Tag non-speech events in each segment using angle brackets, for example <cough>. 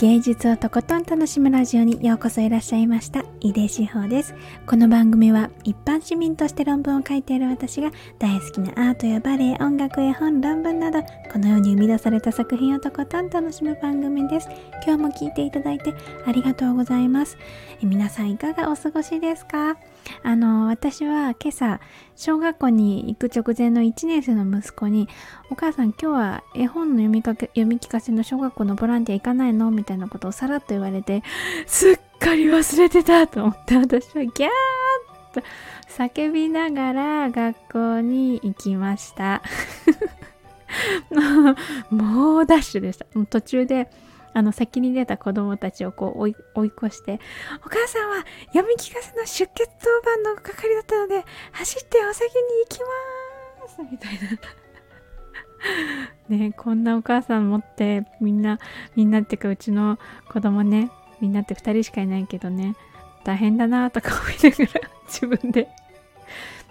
芸術をとことん楽しむラジオにようこそいらっしゃいました井出志保です。この番組は一般市民として論文を書いている私が大好きなアートやバレエ音楽絵本論文などこのように生み出された作品をとことん楽しむ番組です。今日も聞いていただいてありがとうございます。え皆さんいかがお過ごしですか？あの私は今朝小学校に行く直前の1年生の息子にお母さん今日は絵本の読みかけ読み聞かせの小学校のボランティア行かないの？みたいなことをさらっと言われて <laughs> すっかり忘れてたと思って私はギャーッと叫びながら学校に行きました。<laughs> もうダッシュでした。途中であの先に出た子供たちをこう追い追い越して「お母さんは読み聞かせの出血当番の係だったので走ってお先に行きます」みたいな。<laughs> ねこんなお母さん持ってみんなみんなっていうかうちの子供ねみんなって2人しかいないけどね大変だなとか思いながら <laughs> 自分で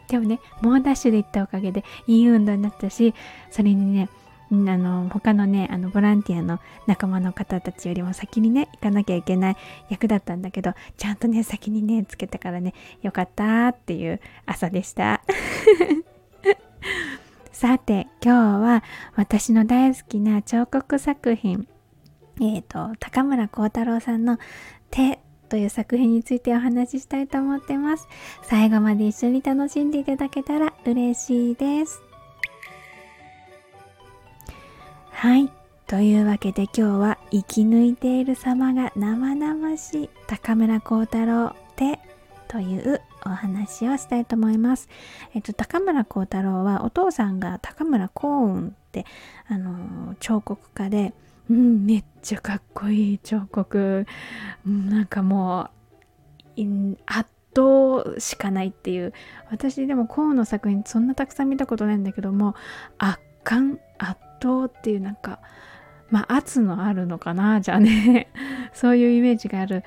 でもね猛ダッシュで行ったおかげでいい運動になったしそれにねあの他のねあのボランティアの仲間の方たちよりも先にね行かなきゃいけない役だったんだけどちゃんとね先にねつけたからねよかったっていう朝でした。<laughs> さて今日は私の大好きな彫刻作品えっ、ー、と高村光太郎さんの手という作品についてお話ししたいと思ってます。最後まで一緒に楽しんでいただけたら嬉しいです。はい。というわけで今日は生き抜いている様が生々しい高村光太郎手というお話をしたいと思います。えっと、高村光太郎はお父さんが高村光雲ってあの彫刻家で、うん、めっちゃかっこいい彫刻、うん、なんかもう圧倒しかないっていう。私でも光雲の作品そんなたくさん見たことないんだけども圧巻圧倒っていうなんかまあ圧のあるのかなじゃあね。<laughs> そういうイメージがある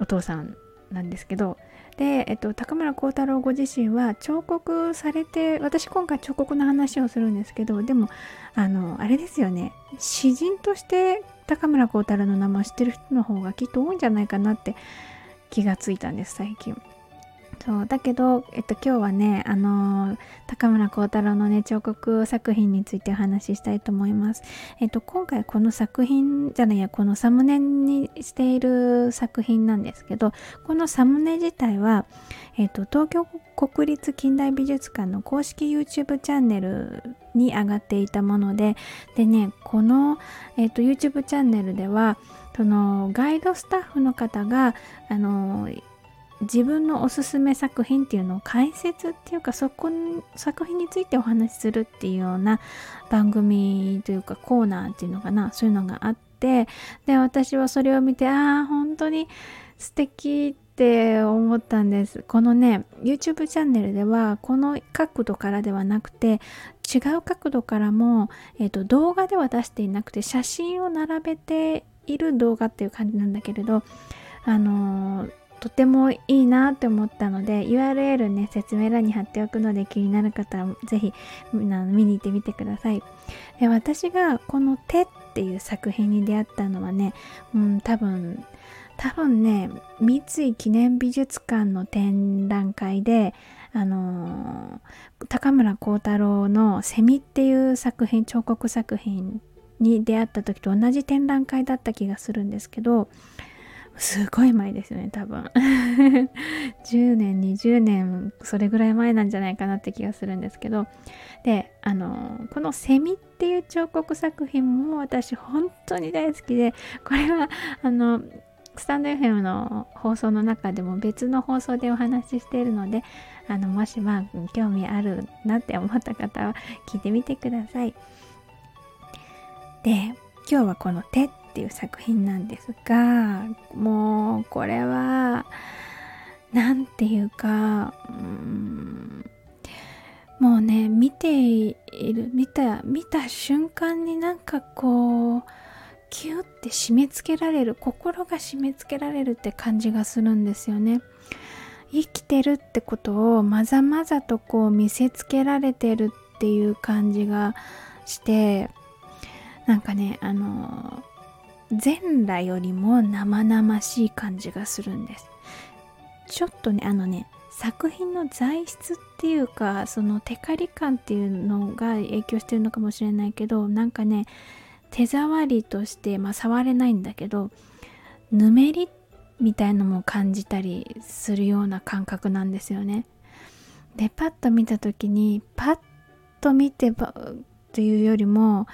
お父さんなんですけど。で、えっと、高村光太郎ご自身は彫刻されて私今回彫刻の話をするんですけどでもあのあれですよね。詩人として高村光太郎の名前を知ってる人の方がきっと多いんじゃないかなって気がついたんです最近。そうだけど、えっと、今日はね、あのー、高村光太郎のね彫刻作品についてお話ししたいと思います。えっと、今回この作品じゃないやこのサムネにしている作品なんですけどこのサムネ自体は、えっと、東京国立近代美術館の公式 YouTube チャンネルに上がっていたものででねこの、えっと、YouTube チャンネルではそのガイドスタッフの方があの自分のおすすめ作品っていうのを解説っていうかそこ作品についてお話しするっていうような番組というかコーナーっていうのかなそういうのがあってで私はそれを見てああ本当に素敵って思ったんです。このね YouTube チャンネルではこの角度からではなくて違う角度からも、えーと動画では出していなくて写真を並べている動画っていう感じなんだけれどあのーとてもいいなって思ったので URL ね説明欄に貼っておくので気になる方は是非見に行ってみてください。で私がこの「手」っていう作品に出会ったのはね、うん、多分多分ね三井記念美術館の展覧会であのー、高村光太郎の「セミ」っていう作品彫刻作品に出会った時と同じ展覧会だった気がするんですけどすごい前ですよね多分 <laughs> 10年20年それぐらい前なんじゃないかなって気がするんですけどであのこの「セミ」っていう彫刻作品も私本当に大好きでこれはあのスタンド FM の放送の中でも別の放送でお話ししているのであのもしまあ興味あるなって思った方は聞いてみてください。で今日はこの「手」っていう作品なんですがもうこれは何て言うかうんもうね見ている見た見た瞬間になんかこうキュッて締め付けられる心が締め付けられるって感じがするんですよね。生きてるってことをまざまざとこう見せつけられてるっていう感じがしてなんかねあの全裸よりも生々しい感じがするんです。ちょっとねあのね作品の材質っていうかそのテカリ感っていうのが影響してるのかもしれないけどなんかね手触りとしてまあ触れないんだけどぬめりみたいのも感じたりするような感覚なんですよね。でパッと見た時にパッと見てばというよりも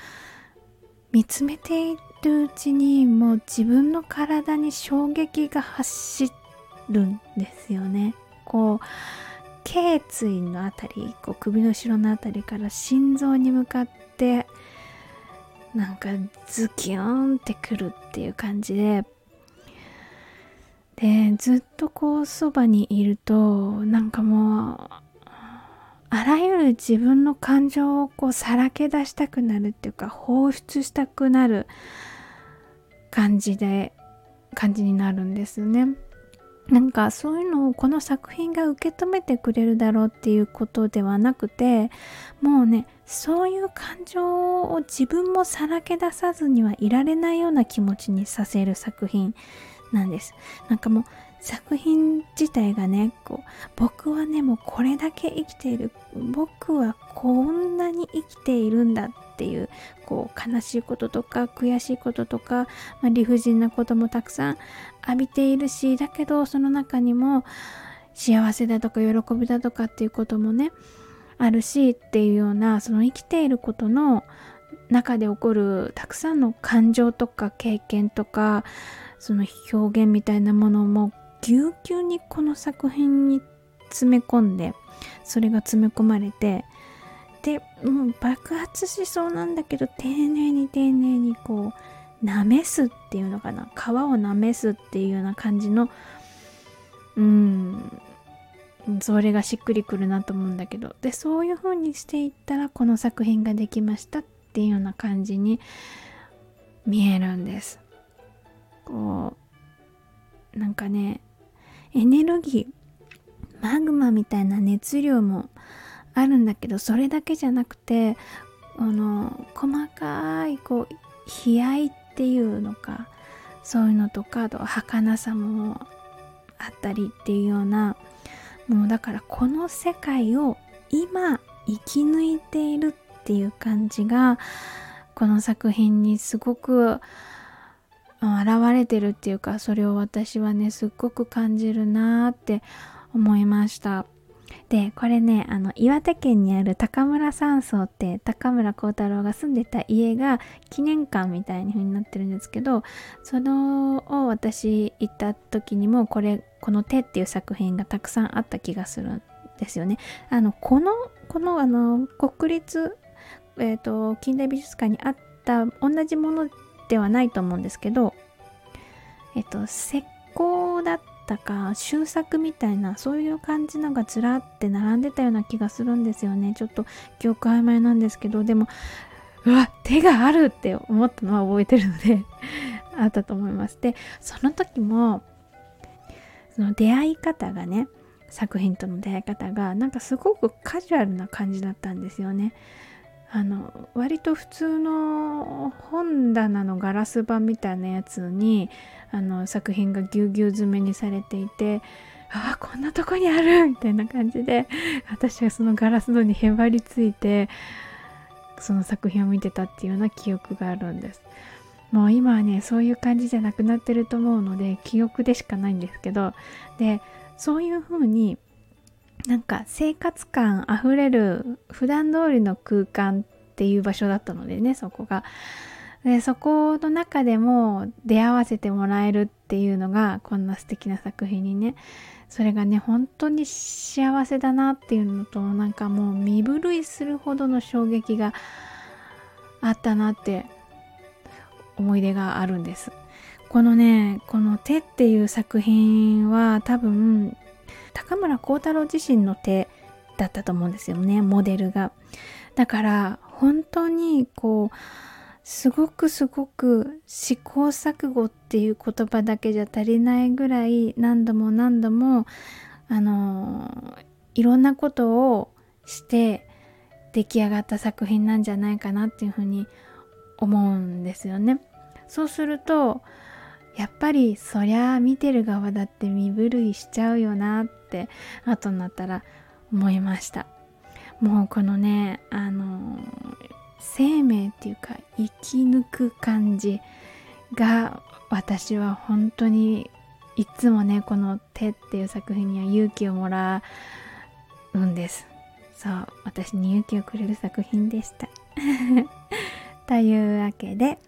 見つめていてるうちにもう自分の体に衝撃が走るんですよね。こう頸椎のあたりこう首の後ろのあたりから心臓に向かってなんかズキュンってくるっていう感じで。でずっとこうそばにいるとなんかもうあらゆる自分の感情をこうさらけ出したくなるっていうか放出したくなる感じで感じになるんですね。なんかそういうのをこの作品が受け止めてくれるだろうっていうことではなくてもうねそういう感情を自分もさらけ出さずにはいられないような気持ちにさせる作品なんです。なんかもう作品自体がねこう僕はねもうこれだけ生きている。僕はこんなに生きているんだっていうこう悲しいこととか悔しいこととか、まあ、理不尽なこともたくさん浴びているしだけどその中にも幸せだとか喜びだとかっていうこともねあるしっていうようなその生きていることの中で起こるたくさんの感情とか経験とかその表現みたいなものもぎゅうぎゅうにこの作品に詰め込んでそれが詰め込まれてでもう爆発しそうなんだけど丁寧に丁寧にこうなめすっていうのかな。皮をなめすっていうような感じのうんそれがしっくりくるなと思うんだけど。でそういう風にしていったらこの作品ができましたっていうような感じに見えるんです。こうなんかねエネルギーマグマみたいな熱量もあるんだけどそれだけじゃなくてあの細かいこう悲哀っていうのかそういうのとかあと儚さもあったりっていうようなもうだからこの世界を今生き抜いているっていう感じがこの作品にすごく現れてるっていうかそれを私はねすっごく感じるなーって思いました。でこれねあの岩手県にある高村山荘って高村光太郎が住んでた家が記念館みたいに風になってるんですけどそのを私行った時にもこれこの「手」っていう作品がたくさんあった気がするんですよね。あのこのこのあの国立えっ、ー、と近代美術館にあった同じものではないと思うんですけどえっと石膏だったか終作みたいなそういう感じのがずらって並んでたような気がするんですよね。ちょっと記憶曖昧なんですけどでもうわ手があるって思ったのは覚えてるので <laughs> あったと思いますでその時もその出会い方がね作品との出会い方がなんかすごくカジュアルな感じだったんですよね。あの割と普通の本棚のガラス板みたいなやつにあの作品がぎゅうぎゅう詰めにされていてああこんなとこにあるみたいな感じで私はそのガラス戸にへばりついてその作品を見てたっていうような記憶があるんです。もう今はねそういう感じじゃなくなってると思うので記憶でしかないんですけどでそういう風になんか生活感あふれる普段通りの空間っていう場所だったのでねそこが。でそこの中でも出会わせてもらえるっていうのがこんな素敵な作品にねそれがね本当に幸せだなっていうのとなんかもう身震いするほどの衝撃があったなって思い出があるんです。このねこの「手」っていう作品は多分高村光太郎自身の手だったと思うんですよねモデルがだから本当にこうすごくすごく試行錯誤っていう言葉だけじゃ足りないぐらい何度も何度もあのいろんなことをして出来上がった作品なんじゃないかなっていうふうに思うんですよね。そうするとやっぱりそりゃ見てる側だって身震いしちゃうよなって後になったら思いました。もうこのねあの生命っていうか生き抜く感じが私は本当にいつもねこの「手」っていう作品には勇気をもらうんです。そう私に勇気をくれる作品でした。<laughs> というわけで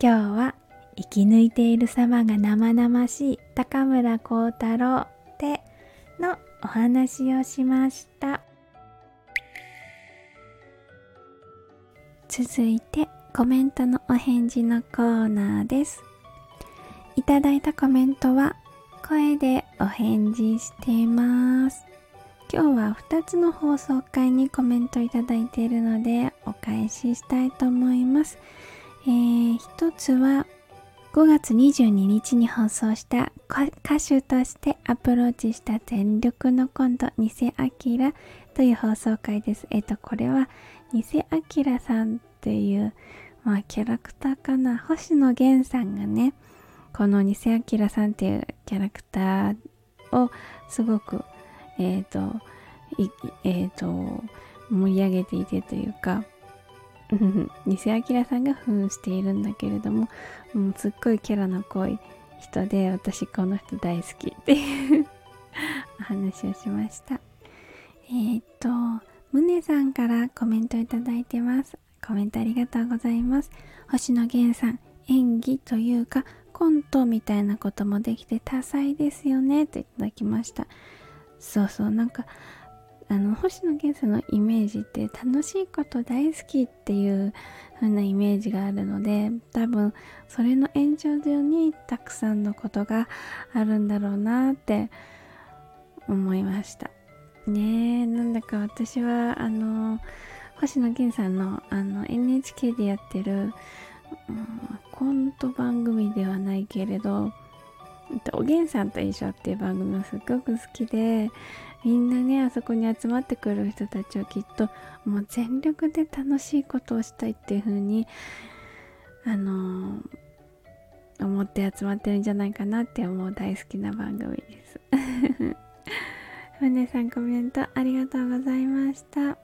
今日は生き抜いている様が生々しい高村光太郎手のお話をしました。続いてコメントのお返事のコーナーです。いただいたコメントは声でお返事しています。今日は2つの放送回にコメントいただいているのでお返ししたいと思います、えー、1つは5月22日に放送した歌手としてアプローチした全力のコント偽アキラという放送回です。えっ、と、これは偽アキラさんっていう、まあ、キャラクターかな。星野源さんがね、この偽アキラさんっていうキャラクターをすごく、えっ、ー、と、えっ、ー、と、盛り上げていてというか、<laughs> 偽明さんが扮しているんだけれどももうすっごいキャラの濃い人で私この人大好きっていう <laughs> お話をしました。えっ、とむねさんからコメントいただいてます。コメントありがとうございます。星野源さん演技というかコントみたいなこともできて多彩ですよねといただきました。そうそうなんかあの星野源さんのイメージって楽しいこと大好きっていう風なイメージがあるので多分それの延長上にたくさんのことがあるんだろうなって思いました。ねえなんだか私はあの星野源さんのあの NHK でやってる、うん、コント番組ではないけれどおげんさんと一緒っていう番組もすっごく好きでみんなねあそこに集まってくる人たちはきっともう全力で楽しいことをしたいっていう風にあのー、思って集まってるんじゃないかなって思う大好きな番組です。ふねさんコメントありがとうございました。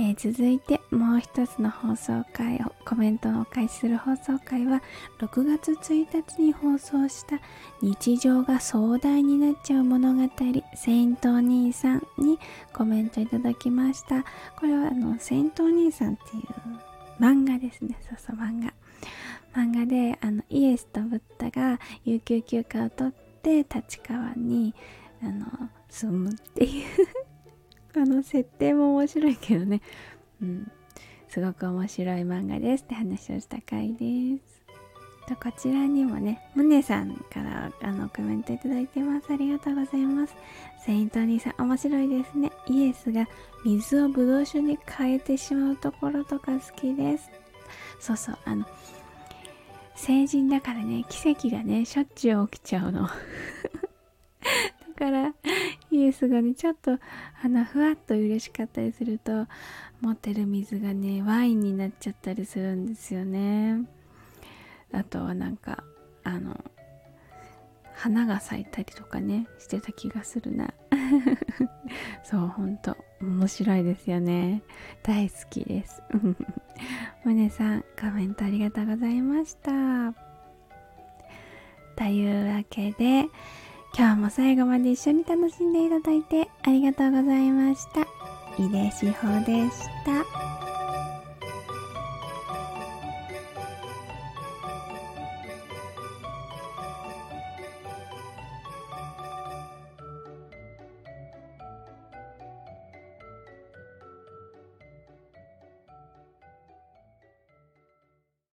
えー、続いてもう一つの放送回をコメントをお返しする放送回は6月1日に放送した日常が壮大になっちゃう物語セイントお兄さんにコメントいただきました。これはあのセイントお兄さんっていう漫画ですね。そうそう漫画。漫画であのイエスとブッダが有給休暇を取って立川にあの住むっていうあの設定も面白いけどね。うん。すごく面白い漫画ですって話をした回です。とこちらにもねムネさんからあのコメントいただいてます。ありがとうございます。セイント兄さん面白いですね。イエスが水をブドウ酒に変えてしまうところとか好きです。そうそうあの成人だからね奇跡がねしょっちゅう起きちゃうの。<laughs> だからイエスがねちょっとあのふわっと嬉しかったりすると持ってる水がねワインになっちゃったりするんですよね。あとはなんかあの花が咲いたりとかねしてた気がするな。<laughs> そうほんと面白いですよね。大好きです。<laughs> むねさんコメントありがとうございました。というわけで今日も最後まで一緒に楽しんでいただいてありがとうございました。井出志保でした。